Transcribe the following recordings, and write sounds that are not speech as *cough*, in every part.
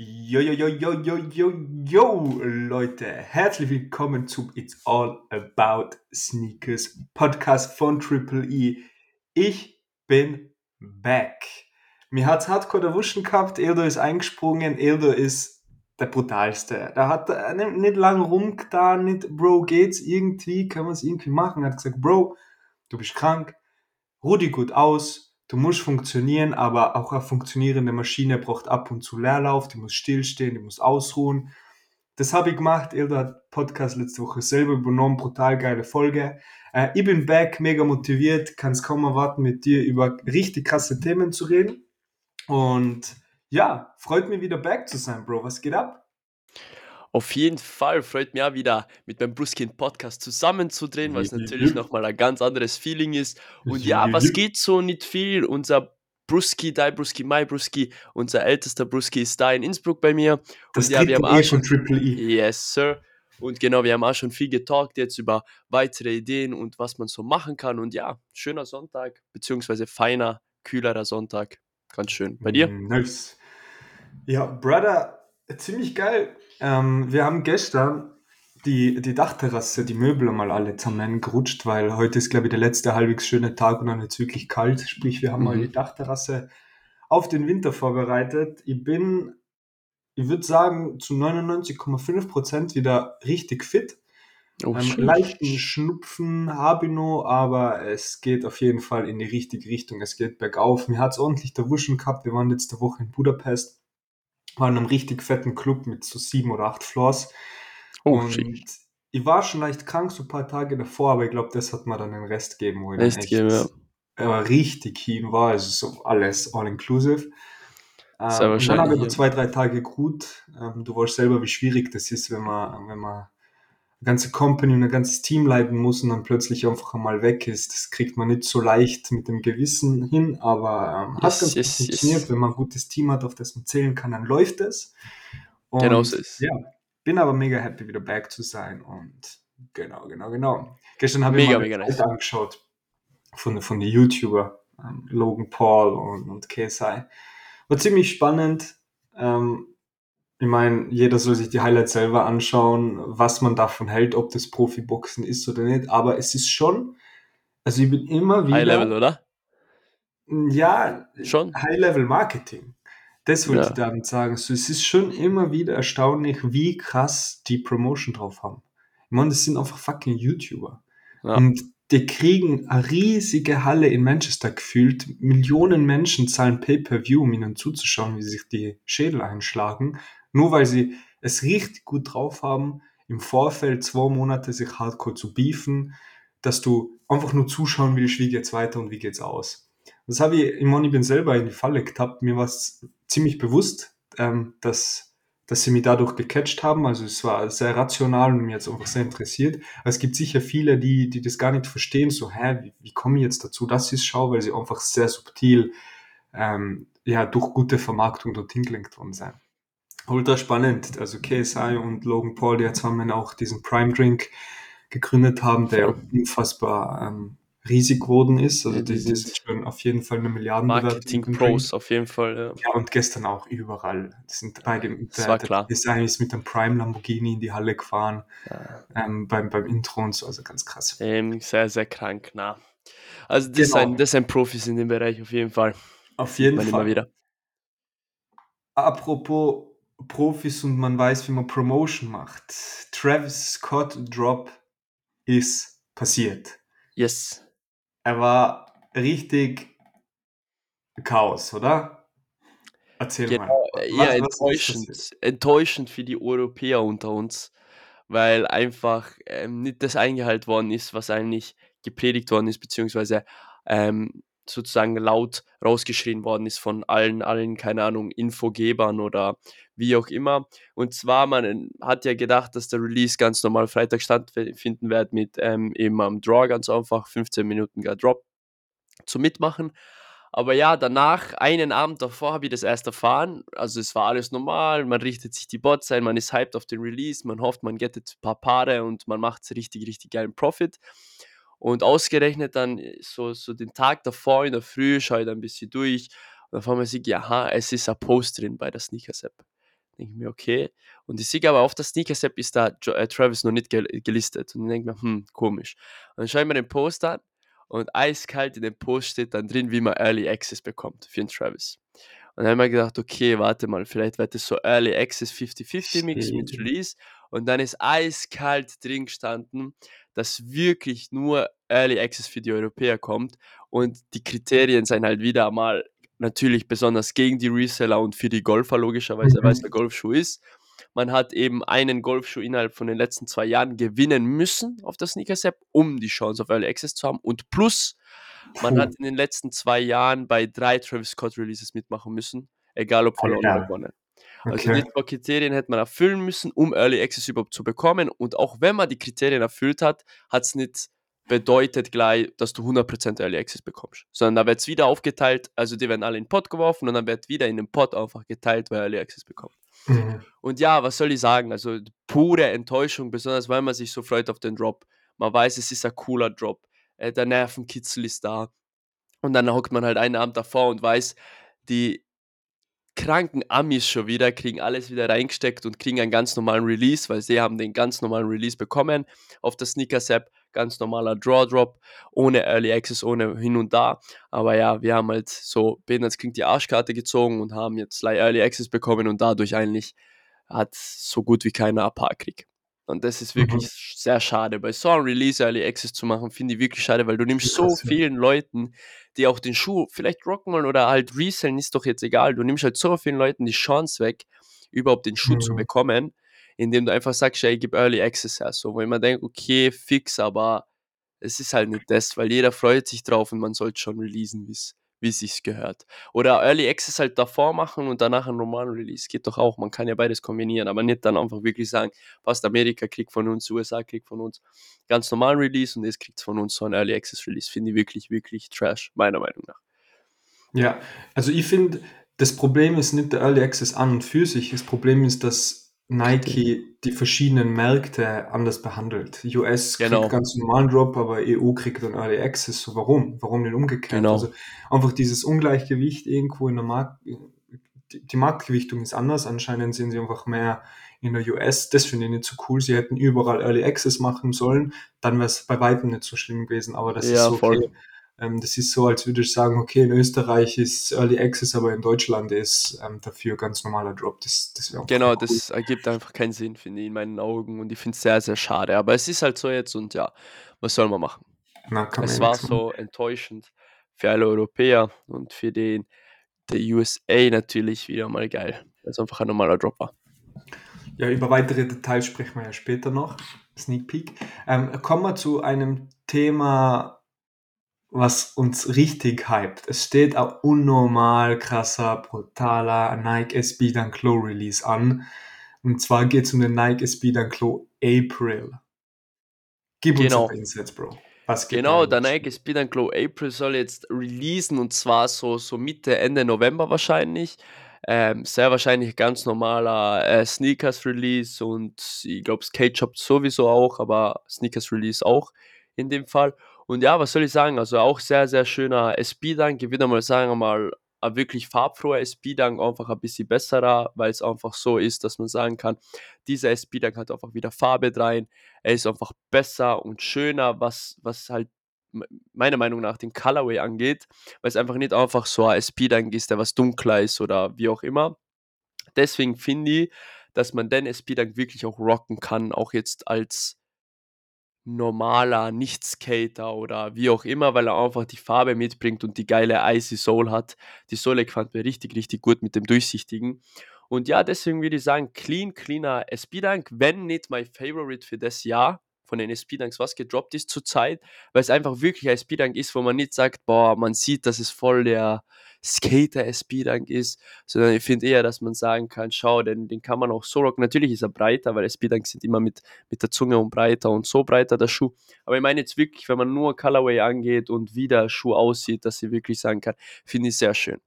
Yo, yo, yo, yo, yo, yo, yo, Leute, herzlich willkommen zum It's All About Sneakers Podcast von Triple E. Ich bin back. Mir hat's hardcore erwuschen gehabt, Eldo ist eingesprungen, Eldo ist der brutalste. Da hat er nicht, nicht lang rumgetan, nicht, Bro, geht's irgendwie, kann man es irgendwie machen? Er hat gesagt, Bro, du bist krank, ruh dich gut aus, du musst funktionieren, aber auch eine funktionierende Maschine braucht ab und zu Leerlauf, die muss stillstehen, die muss ausruhen. Das habe ich gemacht. Ilda hat Podcast letzte Woche selber übernommen, brutal geile Folge. Äh, ich bin back, mega motiviert, kann es kaum erwarten, mit dir über richtig krasse Themen zu reden. Und ja, freut mich wieder back zu sein, Bro. Was geht ab? Auf jeden Fall freut mich auch wieder mit meinem Bruskin Podcast zusammenzudrehen, es natürlich nochmal ein ganz anderes Feeling ist. Und ja, was geht so nicht viel? Unser Bruski, dein Bruski, mein Bruski, unser ältester Bruski ist da in Innsbruck bei mir. Das und ja, wir haben auch schon Triple E. Yes, Sir. Und genau, wir haben auch schon viel getalkt jetzt über weitere Ideen und was man so machen kann. Und ja, schöner Sonntag, beziehungsweise feiner, kühlerer Sonntag. Ganz schön. Bei dir? Mm, nice. Ja, Brother, ziemlich geil. Ähm, wir haben gestern die, die Dachterrasse, die Möbel mal alle zusammengerutscht, weil heute ist, glaube ich, der letzte halbwegs schöne Tag und dann ist wirklich kalt. Sprich, wir haben mhm. mal die Dachterrasse auf den Winter vorbereitet. Ich bin, ich würde sagen, zu 99,5 Prozent wieder richtig fit. Oh, ähm, leichten Schnupfen habe ich noch, aber es geht auf jeden Fall in die richtige Richtung. Es geht bergauf. Mir hat es ordentlich der Wuschen gehabt. Wir waren letzte Woche in Budapest war in einem richtig fetten Club mit so sieben oder acht Floors. Oh, und shit. ich war schon leicht krank, so ein paar Tage davor, aber ich glaube, das hat mir dann den Rest gegeben, wo ich Rest echt, geben, ja. aber richtig keen war, also so alles all-inclusive. Ähm, dann habe ich ja. zwei, drei Tage gut. Ähm, du weißt selber, wie schwierig das ist, wenn man, wenn man ganze Company und ein ganzes Team leiten muss und dann plötzlich einfach einmal weg ist. Das kriegt man nicht so leicht mit dem Gewissen hin, aber ähm, yes, hat ganz yes, gut funktioniert. Yes. Wenn man ein gutes Team hat, auf das man zählen kann, dann läuft es. Und, genau so ist Ja, bin aber mega happy, wieder back zu sein und genau, genau, genau. Gestern habe ich mir mega nice. angeschaut von, von den YouTuber, ähm, Logan Paul und, und KSI. War ziemlich spannend. Ähm, ich meine, jeder soll sich die Highlights selber anschauen, was man davon hält, ob das Profiboxen ist oder nicht. Aber es ist schon, also ich bin immer wieder. High Level, oder? Ja, schon. High Level Marketing. Das wollte ja. ich damit sagen. So, es ist schon immer wieder erstaunlich, wie krass die Promotion drauf haben. Ich meine, das sind einfach fucking YouTuber. Ja. Und die kriegen eine riesige Halle in Manchester gefühlt. Millionen Menschen zahlen Pay-Per-View, um ihnen zuzuschauen, wie sich die Schädel einschlagen. Nur weil sie es richtig gut drauf haben, im Vorfeld zwei Monate sich hardcore zu beefen, dass du einfach nur zuschauen willst, wie geht's weiter und wie geht's aus. Das habe ich, ich meine, bin selber in die Falle getappt. Mir war es ziemlich bewusst, ähm, dass, dass sie mich dadurch gecatcht haben. Also es war sehr rational und mir jetzt einfach sehr interessiert. Aber es gibt sicher viele, die, die das gar nicht verstehen, so, hä, wie, wie komme ich jetzt dazu, dass ich es schaue, weil sie einfach sehr subtil ähm, ja, durch gute Vermarktung dorthin gelenkt worden sind ultra spannend. Also KSI und Logan Paul, die jetzt haben auch diesen Prime Drink gegründet haben, der unfassbar ähm, riesig geworden ist. Also die, die sind schon auf jeden Fall eine Milliarden Marketing Pros auf jeden Fall. Ja. ja. und gestern auch überall. Die sind bei dem das der, war klar. Design ist mit dem Prime Lamborghini in die Halle gefahren ja. ähm, beim, beim Intro und so, also ganz krass. Ähm, sehr, sehr krank, na. Also das, genau. sind, das sind Profis in dem Bereich auf jeden Fall. Auf jeden Fall. Immer wieder. Apropos Profis und man weiß, wie man Promotion macht. Travis Scott Drop ist passiert. Yes. Er war richtig Chaos, oder? Erzähl genau, mal. Was, ja, enttäuschend. Enttäuschend für die Europäer unter uns, weil einfach ähm, nicht das eingehalten worden ist, was eigentlich gepredigt worden ist, beziehungsweise ähm, sozusagen laut rausgeschrien worden ist von allen, allen, keine Ahnung, Infogebern oder wie auch immer. Und zwar, man hat ja gedacht, dass der Release ganz normal Freitag stattfinden wird mit ähm, eben am Draw ganz einfach, 15 Minuten gar Drop zu mitmachen. Aber ja, danach, einen Abend davor, habe ich das erst erfahren. Also es war alles normal, man richtet sich die Bots ein, man ist hyped auf den Release, man hofft, man gettet ein paar Paare und man macht richtig, richtig geilen Profit. Und ausgerechnet dann äh, so, so den Tag davor in der Früh schaue ich dann ein bisschen durch und auf einmal sehe ich, aha, es ist ein Post drin bei der Sneakers-App. Denke ich mir, okay. Und ich sehe aber auf der Sneakers-App ist da äh, Travis noch nicht gel gelistet. Und ich denke mir, hm, komisch. Und dann schaue ich mir den Post an und eiskalt in dem Post steht dann drin, wie man Early Access bekommt für den Travis. Und dann haben wir gedacht, okay, warte mal, vielleicht wird das so Early Access 50-50 Mix mit Release. Und dann ist eiskalt drin gestanden, dass wirklich nur Early Access für die Europäer kommt. Und die Kriterien sind halt wieder mal natürlich besonders gegen die Reseller und für die Golfer logischerweise, mhm. weil es der Golfschuh ist. Man hat eben einen Golfschuh innerhalb von den letzten zwei Jahren gewinnen müssen auf der Sneakers App, um die Chance auf Early Access zu haben. Und plus, man hat in den letzten zwei Jahren bei drei Travis Scott Releases mitmachen müssen, egal ob verloren oder gewonnen. Also okay. die zwei Kriterien hätte man erfüllen müssen, um Early Access überhaupt zu bekommen. Und auch wenn man die Kriterien erfüllt hat, hat es nicht bedeutet gleich, dass du 100% Early Access bekommst. Sondern da wird es wieder aufgeteilt, also die werden alle in den Pot geworfen und dann wird wieder in den Pot einfach geteilt, wer Early Access bekommt. Mhm. Und ja, was soll ich sagen? Also pure Enttäuschung, besonders weil man sich so freut auf den Drop. Man weiß, es ist ein cooler Drop. Äh, der Nervenkitzel ist da. Und dann hockt man halt einen Abend davor und weiß, die kranken Amis schon wieder, kriegen alles wieder reingesteckt und kriegen einen ganz normalen Release, weil sie haben den ganz normalen Release bekommen auf der Sneakers-App. Ganz normaler Draw-Drop, ohne Early Access, ohne hin und da. Aber ja, wir haben halt so Benaz klingt die Arschkarte gezogen und haben jetzt Early Access bekommen und dadurch eigentlich hat so gut wie keiner ein paar krieg. Und das ist wirklich mhm. sehr schade. Bei so einem Release Early Access zu machen, finde ich wirklich schade, weil du nimmst so vielen Leuten, die auch den Schuh vielleicht rocken wollen oder halt resellen, ist doch jetzt egal. Du nimmst halt so vielen Leuten die Chance weg, überhaupt den Schuh mhm. zu bekommen, indem du einfach sagst, ich gebe Early Access her. So, wo mir denke, okay, fix, aber es ist halt nicht das, weil jeder freut sich drauf und man sollte schon releasen, wie es wie es sich gehört. Oder Early Access halt davor machen und danach einen normalen Release. Geht doch auch. Man kann ja beides kombinieren, aber nicht dann einfach wirklich sagen, passt Amerika kriegt von uns, USA kriegt von uns ganz normalen Release und jetzt kriegt von uns so ein Early Access Release. Finde ich wirklich, wirklich trash, meiner Meinung nach. Ja, also ich finde, das Problem ist nicht der Early Access an und für sich. Das Problem ist, dass Nike die verschiedenen Märkte anders behandelt. US genau. kriegt ganz normalen Drop, aber EU kriegt dann Early Access. So warum? Warum denn umgekehrt? Genau. Also einfach dieses Ungleichgewicht irgendwo in der Markt, die, Marktgewichtung ist anders. Anscheinend sind sie einfach mehr in der US. Das finde ich nicht so cool. Sie hätten überall Early Access machen sollen. Dann wäre es bei weitem nicht so schlimm gewesen. Aber das ja, ist okay. Voll. Ähm, das ist so, als würde ich sagen, okay, in Österreich ist Early Access, aber in Deutschland ist ähm, dafür ganz normaler Drop. Das, das genau, cool. das ergibt einfach keinen Sinn, finde ich, in meinen Augen. Und ich finde es sehr, sehr schade. Aber es ist halt so jetzt und ja, was soll man machen? Na, es war so enttäuschend für alle Europäer und für den der USA natürlich wieder mal geil, weil es einfach ein normaler Drop war. Ja, über weitere Details sprechen wir ja später noch. Sneak Peek. Ähm, kommen wir zu einem Thema, was uns richtig hypt. Es steht ein unnormal krasser, brutaler Nike SB Dunk Low Release an. Und zwar geht es um den Nike SB Dunk Low April. Gib genau. uns Insights, Bro. Was genau, der Nike SB Dunk Low April soll jetzt releasen und zwar so, so Mitte, Ende November wahrscheinlich. Ähm, sehr wahrscheinlich ganz normaler äh, Sneakers Release und ich glaube Skate Shop sowieso auch, aber Sneakers Release auch in dem Fall. Und ja, was soll ich sagen? Also auch sehr, sehr schöner SP-Dank. Ich würde mal sagen, mal ein wirklich farbfroher SP-Dank, einfach ein bisschen besserer, weil es einfach so ist, dass man sagen kann, dieser SP-Dank hat einfach wieder Farbe rein. Er ist einfach besser und schöner, was, was halt meiner Meinung nach den Colorway angeht, weil es einfach nicht einfach so ein SP-Dank ist, der was dunkler ist oder wie auch immer. Deswegen finde ich, dass man den SP-Dank wirklich auch rocken kann, auch jetzt als normaler Nicht-Skater oder wie auch immer, weil er einfach die Farbe mitbringt und die geile Icy Soul hat. Die Sohle gefällt mir richtig, richtig gut mit dem Durchsichtigen. Und ja, deswegen würde ich sagen, clean, cleaner SP-Dunk, wenn nicht mein Favorite für das Jahr von den SP-Dunks, was gedroppt ist zurzeit, weil es einfach wirklich ein SP-Dunk ist, wo man nicht sagt, boah, man sieht, dass es voll der Skater-SP-Dunk ist, sondern ich finde eher, dass man sagen kann, schau, den, den kann man auch so rocken. Natürlich ist er breiter, weil SP-Dunks sind immer mit, mit der Zunge und breiter und so breiter der Schuh. Aber ich meine jetzt wirklich, wenn man nur Colorway angeht und wie der Schuh aussieht, dass ich wirklich sagen kann, finde ich sehr schön.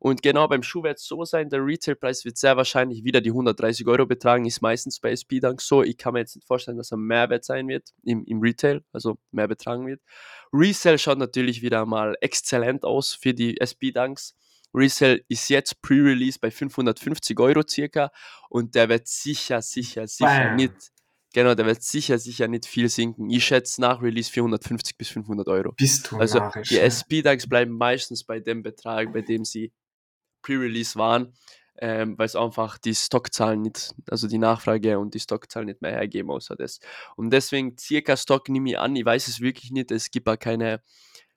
Und genau beim Schuh wird es so sein, der Retailpreis wird sehr wahrscheinlich wieder die 130 Euro betragen, ist meistens bei SP Dunk so. Ich kann mir jetzt nicht vorstellen, dass er mehr wert sein wird im, im Retail, also mehr betragen wird. Resell schaut natürlich wieder mal exzellent aus für die SP Dunks. Resale ist jetzt Pre-Release bei 550 Euro circa und der wird sicher, sicher, sicher Bam. nicht, genau, der wird sicher, sicher nicht viel sinken. Ich schätze nach Release 450 bis 500 Euro. Bist du Also die SP-DAX bleiben meistens bei dem Betrag, bei dem sie Pre-Release waren ähm, weil es einfach die Stockzahlen nicht, also die Nachfrage und die Stockzahlen nicht mehr hergeben außer das. Und deswegen circa Stock nehme ich an, ich weiß es wirklich nicht, es gibt auch keine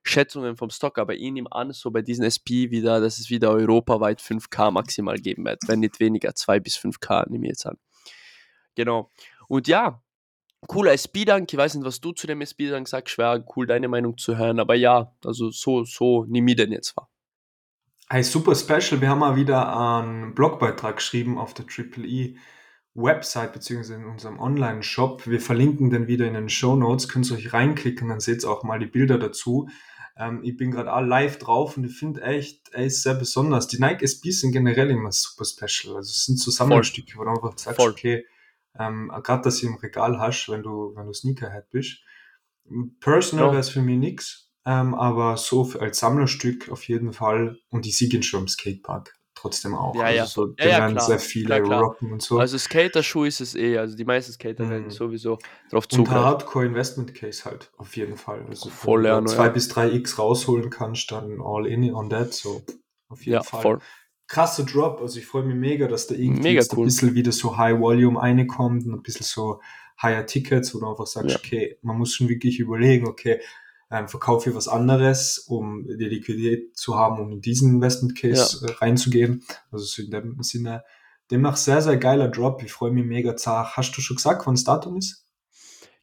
Schätzungen vom Stock, aber ich nehme an, so bei diesen SP wieder, dass es wieder europaweit 5K maximal geben wird, wenn nicht weniger, 2 bis 5K nehme ich jetzt an. Genau. Und ja, cooler SP-Dank. Ich weiß nicht, was du zu dem SP-Dank sagst. Schwer, cool, deine Meinung zu hören. Aber ja, also so, so nehme ich den jetzt wahr. Hey, super special. Wir haben mal wieder einen Blogbeitrag geschrieben auf der Triple E Website beziehungsweise in unserem Online-Shop. Wir verlinken den wieder in den Show Notes. Könnt ihr euch reinklicken, dann seht ihr auch mal die Bilder dazu. Ähm, ich bin gerade live drauf und ich finde echt, ey, sehr besonders. Die Nike SBs sind generell immer super special. Also es sind Zusammenstücke, wo du einfach sagst, Voll. okay, ähm, gerade dass du im Regal hast, wenn du, wenn du Sneakerhead bist. Personal ja. wäre es für mich nix ähm, aber so als Sammlerstück auf jeden Fall. Und die siegen schon im Skatepark trotzdem auch. Ja, ja. Also so, ja, ja, klar. sehr viele klar, klar. rocken und so. Also Skater-Schuh ist es eh, also die meisten Skater mhm. werden sowieso drauf zugreifen. Und Hardcore Investment Case halt, auf jeden Fall. Also voll wenn du 2 ja. bis 3 X rausholen kannst, dann all in on that, so auf jeden ja, Fall. Voll. Krasser Drop, also ich freue mich mega, dass da irgendwie mega cool. ein bisschen wieder so High Volume reinkommt und ein bisschen so higher Tickets, wo du einfach sagst, okay, man muss schon wirklich überlegen, okay, ähm, verkaufe ich was anderes, um die Liquidität zu haben, um in diesen Investment Case ja. äh, reinzugehen. Also so in dem Sinne, demnach sehr, sehr geiler Drop. Ich freue mich mega zart. Hast du schon gesagt, wann das Datum ist?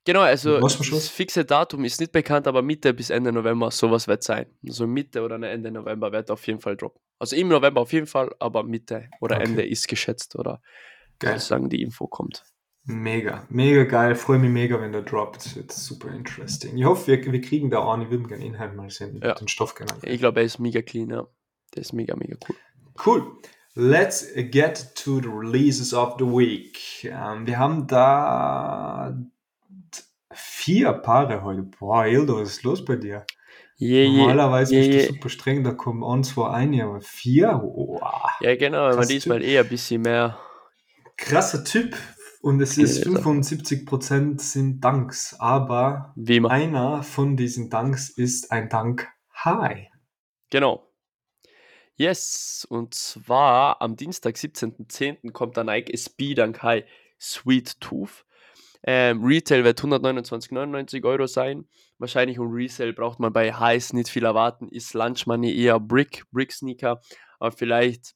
Genau, also das fixe Datum ist nicht bekannt, aber Mitte bis Ende November sowas wird sein. Also Mitte oder Ende November wird auf jeden Fall droppen. Also im November auf jeden Fall, aber Mitte oder okay. Ende ist geschätzt oder Geil. sozusagen die Info kommt. Mega, mega geil. Freue mich mega, wenn der droppt. Wird super interesting. Ich hoffe, wir, wir kriegen da auch. Ich würde gerne Inhalt mal sehen. Ja. Den Stoff genannt. Ich glaube, er ist mega clean, ja. Der ist mega, mega cool. Cool. Let's get to the releases of the week. Ähm, wir haben da vier Paare heute. Boah, Ildo, was ist los bei dir? Yeah, Normalerweise yeah, bist du super streng, da kommen uns vor ein, aber vier? Wow. Ja, genau, aber diesmal eher ein bisschen mehr. Krasser Typ, und es ist 75% sind Danks, aber einer von diesen Danks ist ein Dank High. Genau. Yes, und zwar am Dienstag, 17.10. kommt der Nike SB Dank High Sweet Tooth. Ähm, Retail wird 129,99 Euro sein. Wahrscheinlich um Resale braucht man bei Highs nicht viel erwarten. Ist Lunch Money eher Brick, Brick Sneaker. Aber vielleicht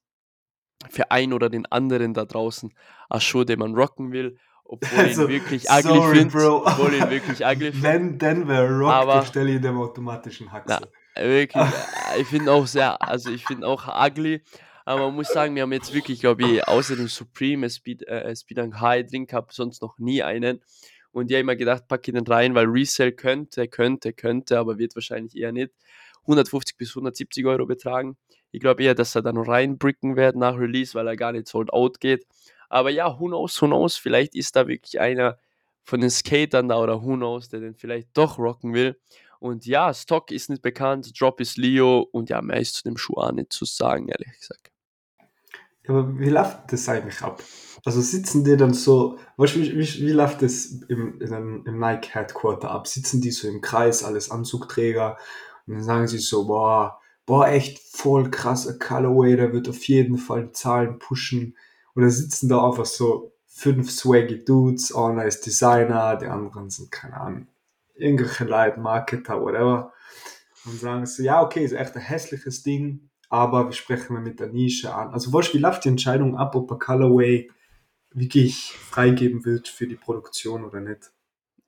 für einen oder den anderen da draußen ein Show, den man rocken will, obwohl also, ihn wirklich ugly finde. Obwohl ihn *laughs* wirklich ugly finde. Wenn Denver rockt, aber, stelle ich dem automatischen Haxel. Na, wirklich, *laughs* ich finde auch sehr, also ich finde auch ugly, aber man muss sagen, wir haben jetzt wirklich, glaube ich, außer dem Supreme Speed, äh, Speed High Drink gehabt, sonst noch nie einen. Und ich habe immer gedacht, packe ich den rein, weil Resale könnte, könnte, könnte, aber wird wahrscheinlich eher nicht 150 bis 170 Euro betragen. Ich glaube eher, dass er dann reinbricken wird nach Release, weil er gar nicht sold out geht. Aber ja, who knows, who knows, vielleicht ist da wirklich einer von den Skatern da oder who knows, der den vielleicht doch rocken will. Und ja, Stock ist nicht bekannt, Drop ist Leo und ja, mehr ist zu dem Schuh auch nicht zu sagen, ehrlich gesagt. Aber wie läuft das eigentlich ab? Also sitzen die dann so, weißt wie, wie, wie läuft das im, im, im Nike Headquarter ab? Sitzen die so im Kreis, alles Anzugträger und dann sagen sie so, boah, boah, echt voll krasser Colorway, der wird auf jeden Fall die Zahlen pushen. Und da sitzen da einfach so fünf swaggy Dudes, einer ist Designer, die anderen sind, keine Ahnung, irgendwelche Leute, Marketer, whatever. Und sagen so, ja, okay, ist echt ein hässliches Ding, aber wir sprechen mit der Nische an. Also, weißt, wie läuft die Entscheidung ab, ob ein Colorway wirklich freigeben wird für die Produktion oder nicht?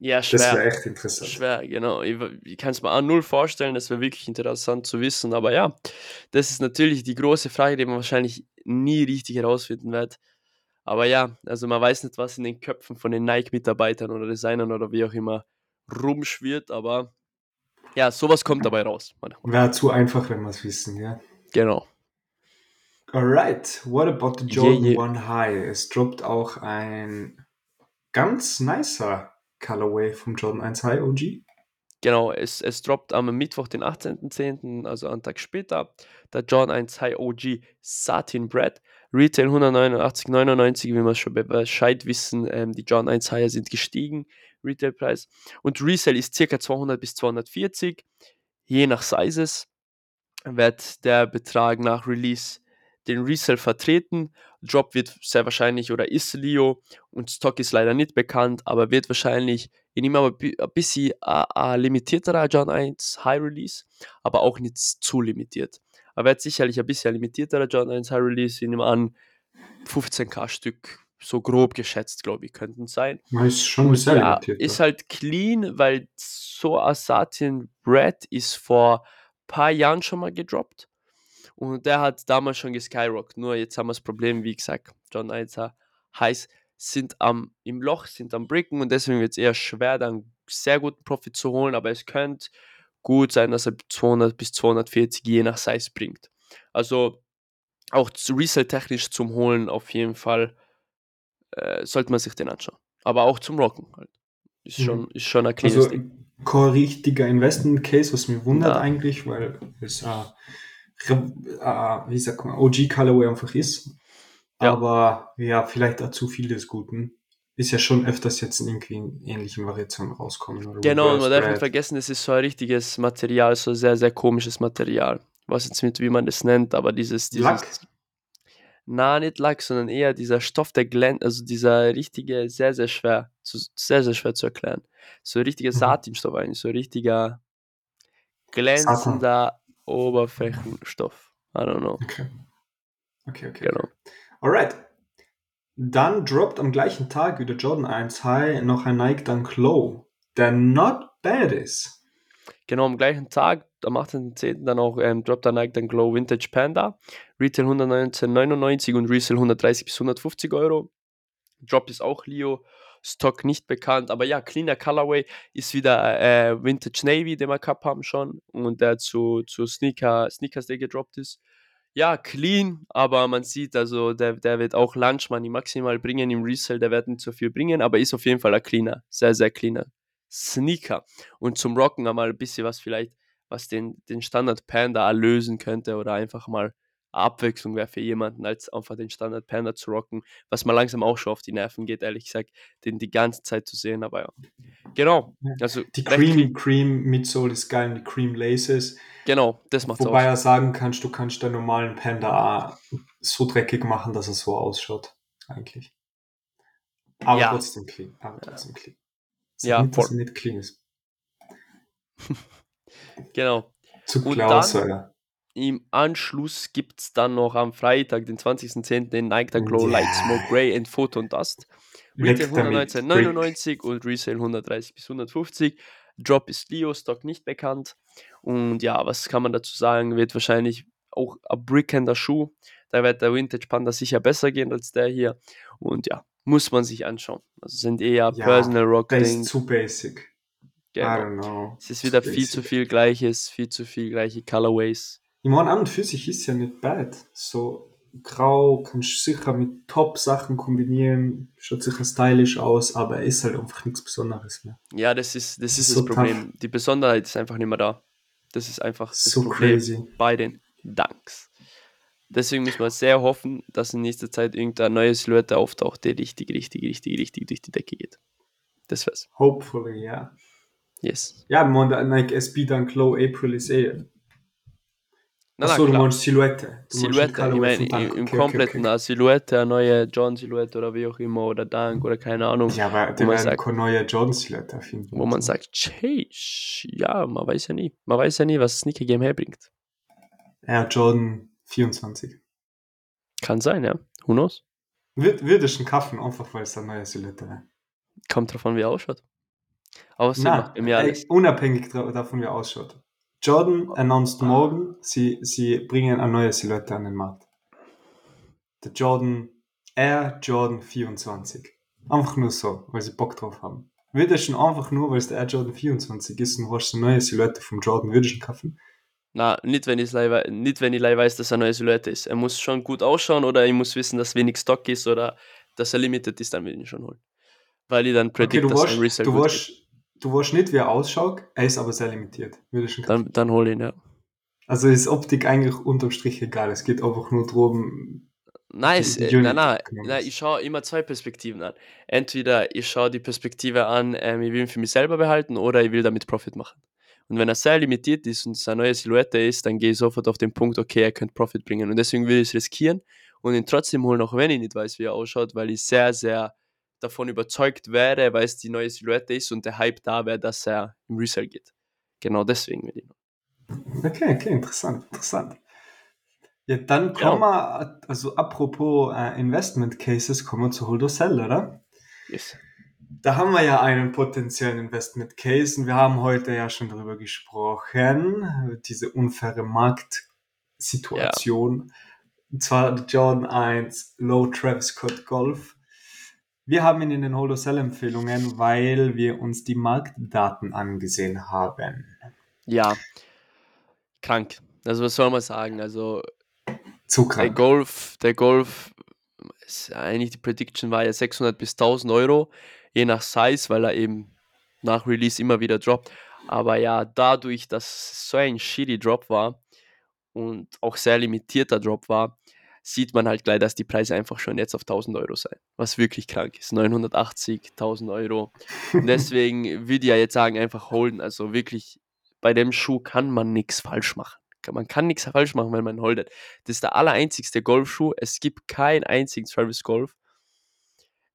Ja, schwer. Das wäre echt interessant. Schwer, genau. Ich, ich kann es mir auch null vorstellen, das wäre wirklich interessant zu wissen. Aber ja, das ist natürlich die große Frage, die man wahrscheinlich nie richtig herausfinden wird. Aber ja, also man weiß nicht, was in den Köpfen von den Nike-Mitarbeitern oder Designern oder wie auch immer rumschwirrt, aber ja, sowas kommt dabei raus. Wäre zu einfach, wenn wir es wissen, ja. Genau. Alright, what about the Jordan yeah, yeah. One High? Es droppt auch ein ganz nicer Colorway vom Jordan 1 High OG? Genau, es, es droppt am Mittwoch, den 18.10., also einen Tag später, der John 1 High OG Satin Bread. Retail 189,99, wie wir schon Bescheid wissen. Ähm, die John 1 High sind gestiegen, Retailpreis. Und Resale ist ca. 200 bis 240, je nach Sizes wird der Betrag nach Release den Resell vertreten. Drop wird sehr wahrscheinlich oder ist Leo und Stock ist leider nicht bekannt, aber wird wahrscheinlich in ihm aber ein bisschen ein limitierterer John 1 High Release, aber auch nicht zu limitiert. Er wird sicherlich ein bisschen limitierterer John 1 High Release, in ihm an 15k Stück, so grob geschätzt, glaube ich, könnten sein. Ist schon sehr ja, limitiert. Ist halt clean, weil so ein Satin Bread ist vor ein paar Jahren schon mal gedroppt und der hat damals schon geskyrockt. Nur jetzt haben wir das Problem, wie gesagt, John Eizer heiß sind am, im Loch, sind am Bricken und deswegen wird es eher schwer, dann sehr guten Profit zu holen, aber es könnte gut sein, dass er 200 bis 240 je nach Size bringt. Also auch Resell-technisch zum Holen auf jeden Fall äh, sollte man sich den anschauen. Aber auch zum Rocken halt. Ist mhm. schon, ist schon ein kleines also, Ding. Kein richtiger Investment-Case, was mich wundert ja. eigentlich, weil es äh, äh, wie sagt man, OG Colorway einfach ist. Ja. Aber ja, vielleicht auch zu viel des Guten. Ist ja schon öfters jetzt irgendwie in ähnlichen Variationen rauskommen. Genau, man darf nicht vergessen, es ist so ein richtiges Material, so sehr, sehr komisches Material. Was jetzt mit, wie man das nennt, aber dieses. dieses Lack? Na, nicht Lack, sondern eher dieser Stoff, der glänzt, also dieser richtige, sehr, sehr schwer, zu, sehr, sehr schwer zu erklären. So ein richtiger mhm. Satinstoff eigentlich, so ein richtiger glänzender, Oberflächenstoff. I don't know. Okay. Okay, okay. Genau. Alright. Dann droppt am gleichen Tag wie der Jordan 1 High noch ein Nike Dunk Low, der not bad ist. Genau, am gleichen Tag, am 18.10. dann auch ähm, droppt der Nike Dunk Low Vintage Panda. Retail 119,99 und Resale 130 bis 150 Euro. Drop ist auch Leo. Stock nicht bekannt. Aber ja, cleaner Colorway ist wieder äh, Vintage Navy, den wir gehabt haben schon und der zu, zu Sneaker, Sneakers Day gedroppt ist. Ja, clean, aber man sieht, also der, der wird auch Lunch Money maximal bringen im Resell, der wird nicht so viel bringen, aber ist auf jeden Fall ein cleaner, sehr, sehr cleaner Sneaker. Und zum Rocken einmal ein bisschen was vielleicht, was den, den Standard Panda erlösen könnte oder einfach mal Abwechslung wäre für jemanden, als einfach den Standard Panda zu rocken, was mal langsam auch schon auf die Nerven geht, ehrlich gesagt, den die ganze Zeit zu sehen, aber ja. Genau. Also die Cream, Cream Midsole ist geil, die Cream Laces. Genau, das macht Wobei er sagen kannst, du kannst den normalen Panda so dreckig machen, dass er so ausschaut, eigentlich. Aber ja. trotzdem clean. Aber trotzdem clean. Das ja, nicht, dass er nicht clean ist. *laughs* genau. Zu Klaus, Alter. Im Anschluss gibt es dann noch am Freitag, den 20.10., den Nike Glow yeah. Light Smoke Grey and Photon Dust. Retail 119,99 und Resale 130 bis 150. Drop ist Leo, Stock nicht bekannt. Und ja, was kann man dazu sagen? Wird wahrscheinlich auch ein brickender Schuh. Da wird der Vintage Panda sicher besser gehen als der hier. Und ja, muss man sich anschauen. Also sind eher ja, Personal Rock. Das ist zu basic. Genau. I don't know. Es ist wieder viel zu viel Gleiches, viel zu viel gleiche Colorways. Ich meine, an und für sich ist ja nicht bad. So grau kannst du sicher mit Top-Sachen kombinieren, schaut sicher stylisch aus, aber er ist halt einfach nichts Besonderes mehr. Ja, das ist das, ist, ist das Problem. Tough. Die Besonderheit ist einfach nicht mehr da. Das ist einfach das so Problem crazy. bei den Dunks. Deswegen müssen wir sehr hoffen, dass in nächster Zeit irgendein neues Silhouette auftaucht, der richtig, richtig, richtig, richtig durch die Decke geht. Das wär's. Hopefully, ja. Yeah. Yes. Ja, man, Nike SB Dunk Low April ist eh na, Achso, du meinst Silhouette. Du Silhouette, ich meine, im, okay, kompletten okay, okay. Silhouette, eine neue John-Silhouette oder wie auch immer, oder Dank oder keine Ahnung. Ja, aber der werden keine neue John-Silhouette erfinden. Wo man sagt, Chase, ja, man weiß ja nie. Man weiß ja nie, was Sneaker Game herbringt. Ja, Jordan 24. Kann sein, ja. Who knows? Wird, würde ich schon kaufen, einfach weil es eine neue Silhouette wäre. Kommt davon, wie er ausschaut. Aber Nein, im Jahr ey, unabhängig davon, wie er ausschaut. Jordan announced morgen, sie, sie bringen eine neue Silhouette an den Markt. Der Jordan Air Jordan 24. Einfach nur so, weil sie Bock drauf haben. Würde schon einfach nur, weil es der Air Jordan 24 ist und hast eine neue Silhouette vom Jordan, würde ich kaufen? Na, nicht wenn, ich nicht wenn ich weiß, dass er eine neue Silhouette ist. Er muss schon gut ausschauen oder ich muss wissen, dass wenig Stock ist oder dass er limited ist, dann will ich ihn schon holen. Weil ich dann predict, okay, dass warst, ein Resale du warst, du weißt nicht, wie er ausschaut, er ist aber sehr limitiert. Dann, dann hol ihn, ja. Also ist Optik eigentlich unterm Strich egal. Es geht einfach nur darum. Nice. Die, die nein, nein, nein, ich schaue immer zwei Perspektiven an. Entweder ich schaue die Perspektive an, ähm, ich will ihn für mich selber behalten oder ich will damit Profit machen. Und wenn er sehr limitiert ist und es eine neue Silhouette ist, dann gehe ich sofort auf den Punkt, okay, er könnte Profit bringen. Und deswegen will ich es riskieren und ihn trotzdem holen, auch wenn ich nicht weiß, wie er ausschaut, weil ich sehr, sehr davon überzeugt wäre, weil es die neue Silhouette ist und der Hype da wäre, dass er im Resell geht. Genau deswegen will ich noch. Okay, okay, interessant, interessant. Ja, dann kommen genau. wir, also apropos äh, Investment Cases, kommen wir zu Hold or Sell, oder? Yes. Da haben wir ja einen potenziellen Investment Case und wir haben heute ja schon darüber gesprochen, diese unfaire Marktsituation. Ja. Und zwar Jordan 1 Low Travis Scott Golf. Wir haben ihn in den Hold or Sell Empfehlungen, weil wir uns die Marktdaten angesehen haben. Ja, krank. Also was soll man sagen? Also Zu krank. der Golf, der Golf, eigentlich die Prediction war ja 600 bis 1000 Euro, je nach Size, weil er eben nach Release immer wieder droppt. Aber ja, dadurch, dass es so ein shitty Drop war und auch sehr limitierter Drop war, sieht man halt gleich, dass die Preise einfach schon jetzt auf 1000 Euro sein, was wirklich krank ist. 980, 1000 Euro. Und *laughs* deswegen würde ich ja jetzt sagen, einfach holen. Also wirklich bei dem Schuh kann man nichts falsch machen. Man kann nichts falsch machen, wenn man holdet. Das ist der allereinzigste Golfschuh. Es gibt keinen einzigen Travis Golf.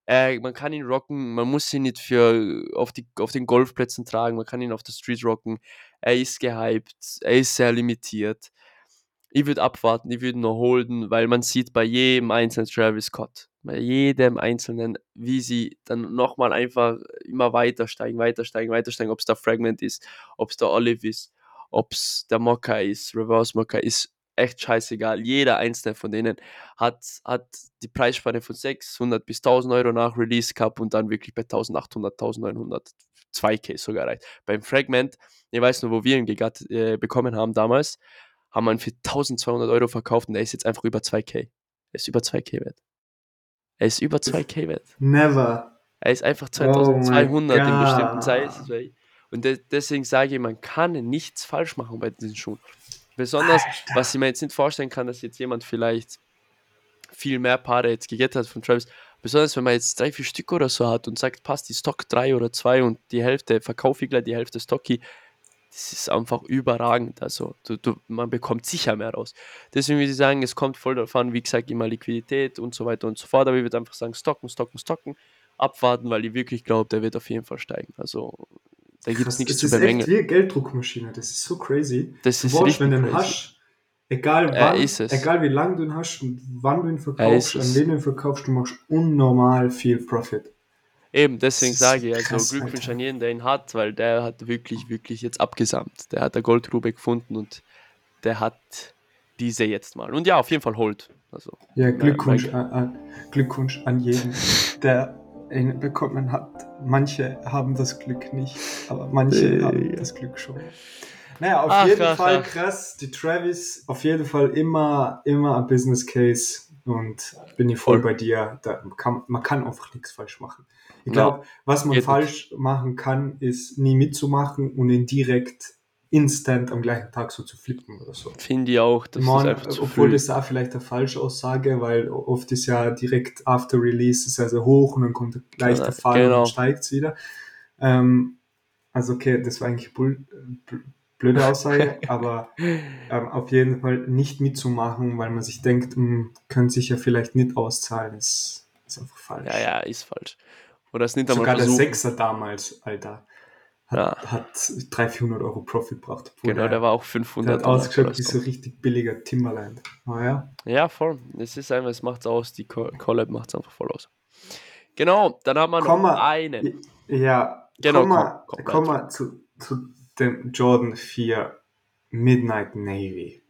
Äh, man kann ihn rocken, man muss ihn nicht für auf, die, auf den Golfplätzen tragen, man kann ihn auf der Street rocken. Er ist gehypt, er ist sehr limitiert. Ich würde abwarten, ich würde nur holden, weil man sieht bei jedem einzelnen Travis Scott, bei jedem einzelnen, wie sie dann nochmal einfach immer weiter steigen, weiter steigen, weiter steigen, ob es der Fragment ist, ob es der Olive ist, ob es der Mocker ist, Reverse Mocker ist echt scheißegal. Jeder einzelne von denen hat, hat die Preisspanne von 600 bis 1000 Euro nach Release gehabt und dann wirklich bei 1800, 1900, 2K sogar erreicht. Beim Fragment, ich weiß nur, wo wir ihn äh, bekommen haben damals, haben wir ihn für 1200 Euro verkauft und er ist jetzt einfach über 2K. Er ist über 2K wert. Er ist über 2K wert. Never. Er ist einfach 2200 oh in bestimmten Size. Und de deswegen sage ich, man kann nichts falsch machen bei diesen Schuhen. Besonders, Alter. was ich mir jetzt nicht vorstellen kann, dass jetzt jemand vielleicht viel mehr Paare jetzt gegettet hat von Travis. Besonders wenn man jetzt drei, vier Stück oder so hat und sagt, passt die Stock 3 oder 2 und die Hälfte verkaufe ich gleich, die Hälfte Stocky das ist einfach überragend. Also du, du, man bekommt sicher mehr raus. Deswegen würde ich sagen, es kommt voll darauf an, wie gesagt, immer Liquidität und so weiter und so fort. Aber ich würde einfach sagen, stocken, stocken, stocken, abwarten, weil ich wirklich glaube, der wird auf jeden Fall steigen. Also da gibt es nichts zu bemängeln. Das ist echt wie Gelddruckmaschine, das ist so crazy. Das du ist weißt, wenn du ihn hast, egal wann, egal wie lange du ihn hast und wann du ihn verkaufst, an wen du ihn verkaufst, du machst unnormal viel Profit. Eben, deswegen sage ich, also Glückwunsch an jeden, der ihn hat, weil der hat wirklich, wirklich jetzt abgesamt. Der hat der Goldgrube gefunden und der hat diese jetzt mal. Und ja, auf jeden Fall holt. Also, ja, Glückwunsch, an, an, Glückwunsch an jeden, der ihn bekommen hat. Manche haben das Glück nicht, aber manche äh, haben das Glück schon. Naja, auf ach, jeden ach, Fall ach. krass. Die Travis, auf jeden Fall immer, immer ein Business Case und bin ich voll, bei dir. Da kann, man kann einfach nichts falsch machen. Ich glaube, was man falsch nicht. machen kann, ist nie mitzumachen und ihn direkt instant am gleichen Tag so zu flippen oder so. Finde ich auch. Das Man, obwohl das auch vielleicht eine falsche Aussage, weil oft ist ja direkt after release sehr, sehr hoch und dann kommt gleich der Fall genau. und steigt es wieder. Ähm, also okay, das war eigentlich bull, blöde Aussage, aber ähm, auf jeden Fall nicht mitzumachen, weil man sich denkt, mh, hm, könnte sich ja vielleicht nicht auszahlen, ist, ist einfach falsch. Ja, ja, ist falsch. Oder es nicht Sogar der Sechser damals, Alter, hat, ja. hat 300, 400 Euro Profit gebracht. Genau, der, der, war auch 500. Der hat ausgeschaut wie so richtig billiger Timberland. Oh, ja. ja, voll. Es ist einfach, es macht es aus, die Collab macht es einfach voll aus. Genau, dann haben wir noch Komma, einen. Ja, genau, komm mal, komm, zu, zu dem Jordan 4 Midnight Navy.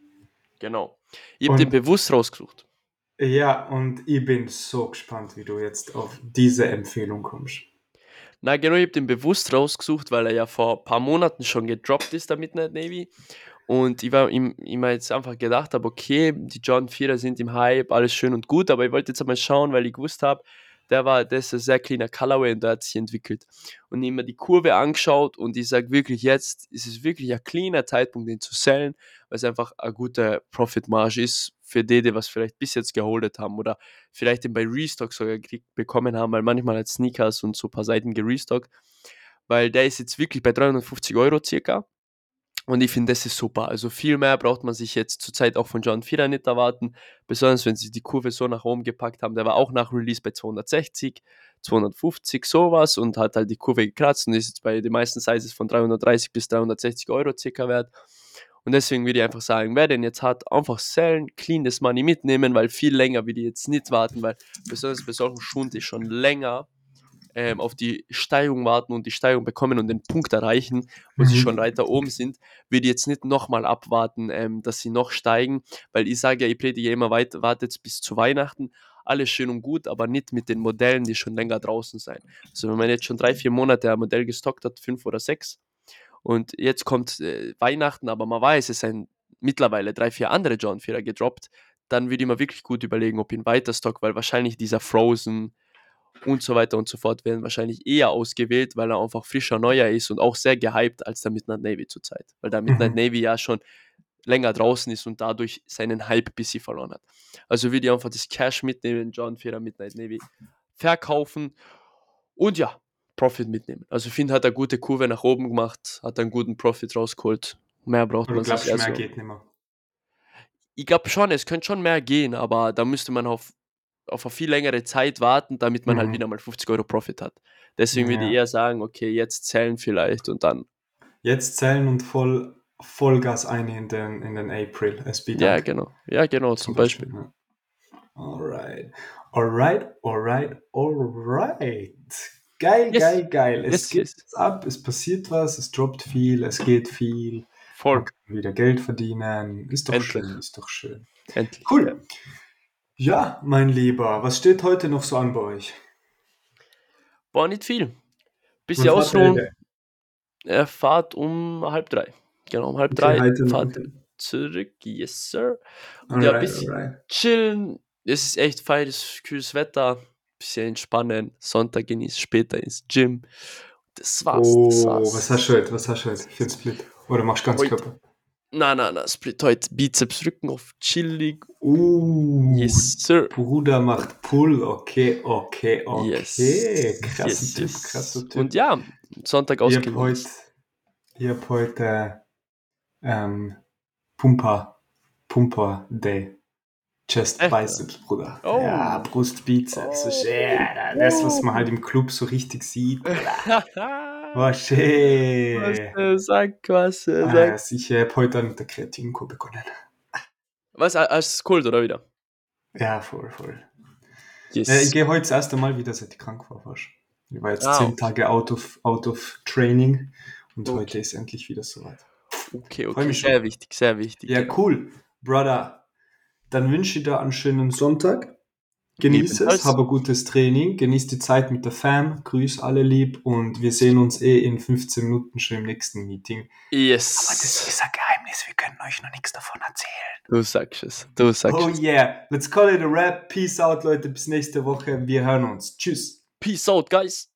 Genau. Ich habe den bewusst rausgesucht. Ja, und ich bin so gespannt, wie du jetzt auf diese Empfehlung kommst. Na genau, ich habe den bewusst rausgesucht, weil er ja vor ein paar Monaten schon gedroppt ist, der Midnight Navy. Und ich war ihm immer jetzt einfach gedacht habe, okay, die John 4er sind im Hype, alles schön und gut, aber ich wollte jetzt einmal schauen, weil ich gewusst habe, der war, der ist ein sehr cleaner Colorway und der hat sich entwickelt. Und immer die Kurve angeschaut und ich sage wirklich, jetzt ist es wirklich ein cleaner Zeitpunkt, den zu sellen, weil es einfach eine gute Profit-Marge ist für die, die was vielleicht bis jetzt geholdet haben oder vielleicht den bei Restock sogar bekommen haben, weil manchmal hat Sneakers und so ein paar Seiten gerestockt, weil der ist jetzt wirklich bei 350 Euro circa und ich finde, das ist super. Also viel mehr braucht man sich jetzt zurzeit auch von John Fira nicht erwarten. Besonders wenn sie die Kurve so nach oben gepackt haben. Der war auch nach Release bei 260, 250, sowas und hat halt die Kurve gekratzt und ist jetzt bei den meisten Sizes von 330 bis 360 Euro circa wert. Und deswegen würde ich einfach sagen, wer den jetzt hat, einfach sellen, clean das Money mitnehmen, weil viel länger will ich jetzt nicht warten, weil besonders bei solchen Schuhen, die schon länger ähm, auf die Steigung warten und die Steigung bekommen und den Punkt erreichen, wo mhm. sie schon weiter oben sind, würde jetzt nicht nochmal abwarten, ähm, dass sie noch steigen, weil ich sage ja, ich predige immer weiter, wartet bis zu Weihnachten, alles schön und gut, aber nicht mit den Modellen, die schon länger draußen sind. Also wenn man jetzt schon drei, vier Monate ein Modell gestockt hat, fünf oder sechs, und jetzt kommt äh, Weihnachten, aber man weiß, es sind mittlerweile drei, vier andere John Vierer gedroppt, dann würde ich mir wirklich gut überlegen, ob ich ihn weiter stock, weil wahrscheinlich dieser Frozen, und so weiter und so fort werden wahrscheinlich eher ausgewählt, weil er einfach frischer, neuer ist und auch sehr gehypt als der Midnight Navy zurzeit. Weil der Midnight mhm. Navy ja schon länger draußen ist und dadurch seinen Hype bis sie verloren hat. Also würde ich einfach das Cash mitnehmen, John Vierer Midnight Navy verkaufen und ja, Profit mitnehmen. Also Finn hat eine gute Kurve nach oben gemacht, hat einen guten Profit rausgeholt. Mehr braucht man sich mehr geht nicht mehr. Ich glaube schon, es könnte schon mehr gehen, aber da müsste man auf auf eine viel längere Zeit warten, damit man halt mhm. halt wieder mal 50 Euro Profit hat. Deswegen ja. würde ich eher sagen, okay, jetzt zählen vielleicht und dann. Jetzt zählen und voll Vollgas ein in den, in den April SB. Ja, genau. Ja, genau, zum, zum Beispiel. Beispiel. Alright. Alright, alright, alright. Geil, yes. geil, geil. Es yes, geht yes. ab, es passiert was, es droppt viel, es geht viel. Voll. Man kann wieder Geld verdienen. Ist doch Endlich. schön, ist doch schön. Endlich. Cool. Ja. Mein Lieber, was steht heute noch so an bei euch? War nicht viel. Bisschen ausruhen. Er fahrt um halb drei. Genau, um halb okay, drei fahrt zurück. Yes, sir. Und ja, ein bisschen alright. chillen. Es ist echt feines, kühles Wetter. Bisschen entspannen. Sonntag genießen, später ins Gym. Das war's. Oh, das war's. was hast du heute? Was hast du heute für ein Split? Oder machst du ganz heute, Körper? Nein, nein, nein. Split heute Bizeps, Rücken auf chillig. Uh, yes, sir. Bruder macht Pull. Okay, okay, okay. Yes. Krasser yes, Typ, yes. krasser Typ. Und ja, Sonntag ausgenutzt. Ich habe heute ähm, Pumper, Pumper Day. Chest Echt? Biceps, Bruder. Oh. Ja, Brust, Bizeps. Oh. So, yeah, das, was man halt im Club so richtig sieht. *laughs* War schön. Was äh, sag, was äh, sag. Ah, ich habe heute mit der Kreatinkur begonnen. Was, als Kult oder wieder? Ja, voll, voll. Yes. Äh, ich gehe heute das erste Mal wieder, seit ich krank war fast. Ich war jetzt ah, zehn okay. Tage out of, out of Training und okay. heute ist endlich wieder soweit. Okay, okay. Sehr wichtig, sehr wichtig. Ja, cool. Brother, dann wünsche ich dir einen schönen Sonntag. Genieß es, habe ein gutes Training, genieß die Zeit mit der Fam, grüß alle lieb und wir sehen uns eh in 15 Minuten schon im nächsten Meeting. Yes. Aber das ist ein Geheimnis, wir können euch noch nichts davon erzählen. Du sagst es, du sagst oh es. Oh yeah, let's call it a wrap. Peace out, Leute, bis nächste Woche. Wir hören uns. Tschüss. Peace out, guys.